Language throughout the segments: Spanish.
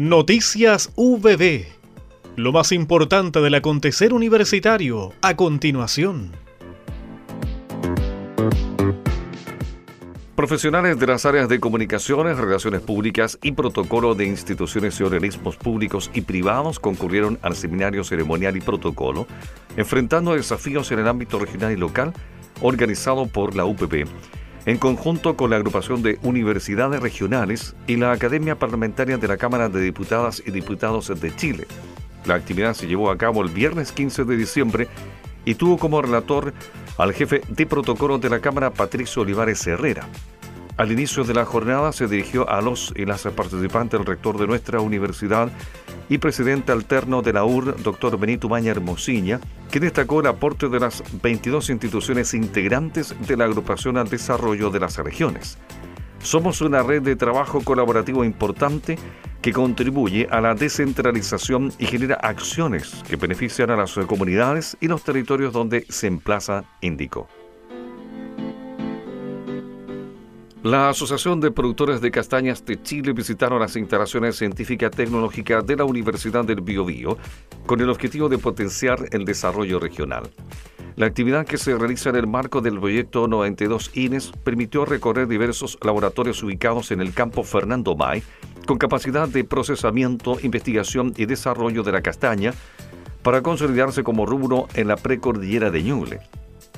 Noticias VB. Lo más importante del acontecer universitario a continuación. Profesionales de las áreas de comunicaciones, relaciones públicas y protocolo de instituciones y organismos públicos y privados concurrieron al seminario ceremonial y protocolo, enfrentando desafíos en el ámbito regional y local, organizado por la UPP en conjunto con la agrupación de universidades regionales y la Academia Parlamentaria de la Cámara de Diputadas y Diputados de Chile. La actividad se llevó a cabo el viernes 15 de diciembre y tuvo como relator al jefe de protocolo de la Cámara, Patricio Olivares Herrera. Al inicio de la jornada se dirigió a los y las participantes el rector de nuestra universidad y presidente alterno de la UR, doctor Benito Maña Hermosilla, que destacó el aporte de las 22 instituciones integrantes de la agrupación al desarrollo de las regiones. Somos una red de trabajo colaborativo importante que contribuye a la descentralización y genera acciones que benefician a las comunidades y los territorios donde se emplaza, indicó. La Asociación de Productores de Castañas de Chile visitaron las instalaciones científicas tecnológicas de la Universidad del Biobío con el objetivo de potenciar el desarrollo regional. La actividad que se realiza en el marco del proyecto 92 INES permitió recorrer diversos laboratorios ubicados en el campo Fernando May con capacidad de procesamiento, investigación y desarrollo de la castaña para consolidarse como rubro en la precordillera de Ñuble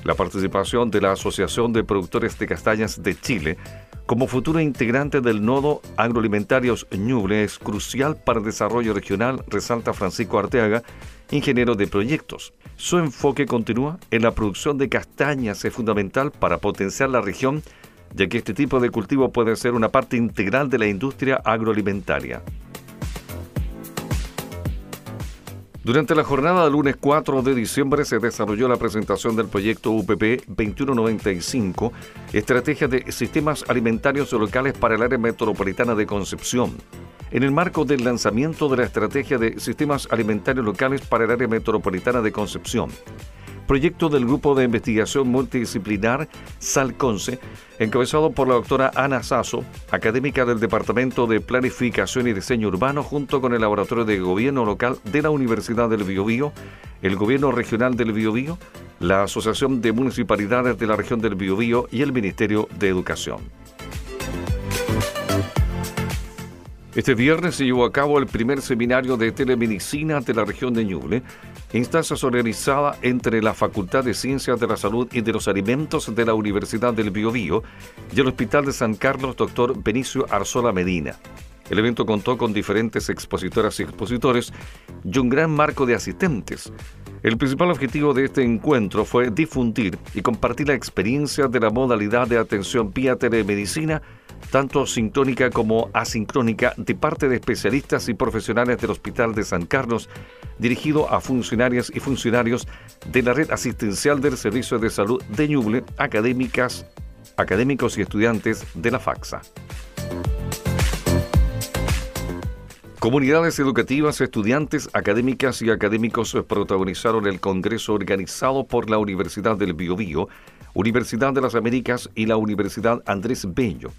la participación de la Asociación de Productores de Castañas de Chile como futuro integrante del nodo agroalimentarios Ñuble es crucial para el desarrollo regional, resalta Francisco Arteaga, ingeniero de proyectos. Su enfoque continúa en la producción de castañas es fundamental para potenciar la región, ya que este tipo de cultivo puede ser una parte integral de la industria agroalimentaria. Durante la jornada del lunes 4 de diciembre se desarrolló la presentación del proyecto UPP 2195, Estrategia de Sistemas Alimentarios Locales para el Área Metropolitana de Concepción. En el marco del lanzamiento de la Estrategia de Sistemas Alimentarios Locales para el Área Metropolitana de Concepción, proyecto del Grupo de Investigación Multidisciplinar SALCONCE, encabezado por la doctora Ana Sasso, académica del Departamento de Planificación y Diseño Urbano, junto con el Laboratorio de Gobierno Local de la Universidad del Biobío, el Gobierno Regional del Biobío, la Asociación de Municipalidades de la Región del Biobío y el Ministerio de Educación. Este viernes se llevó a cabo el primer seminario de telemedicina de la región de Ñuble, instancia organizada entre la Facultad de Ciencias de la Salud y de los Alimentos de la Universidad del Biobío y el Hospital de San Carlos Dr. Benicio Arzola Medina. El evento contó con diferentes expositoras y expositores y un gran marco de asistentes. El principal objetivo de este encuentro fue difundir y compartir la experiencia de la modalidad de atención vía telemedicina tanto sincrónica como asincrónica, de parte de especialistas y profesionales del Hospital de San Carlos, dirigido a funcionarias y funcionarios de la red asistencial del Servicio de Salud de Ñuble, académicas, académicos y estudiantes de la FAXA. Comunidades educativas, estudiantes, académicas y académicos protagonizaron el congreso organizado por la Universidad del Biobío, Universidad de las Américas y la Universidad Andrés Bello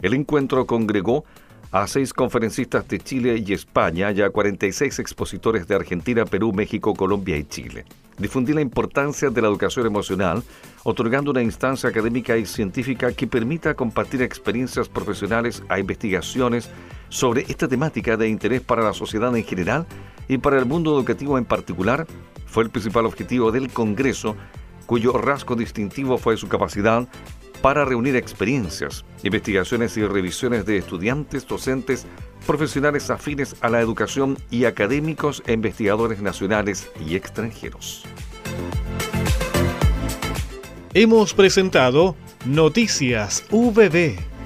el encuentro congregó a seis conferencistas de Chile y España y a 46 expositores de Argentina, Perú, México, Colombia y Chile. Difundí la importancia de la educación emocional, otorgando una instancia académica y científica que permita compartir experiencias profesionales a investigaciones sobre esta temática de interés para la sociedad en general y para el mundo educativo en particular, fue el principal objetivo del Congreso, cuyo rasgo distintivo fue su capacidad para reunir experiencias, investigaciones y revisiones de estudiantes, docentes, profesionales afines a la educación y académicos e investigadores nacionales y extranjeros. Hemos presentado Noticias VB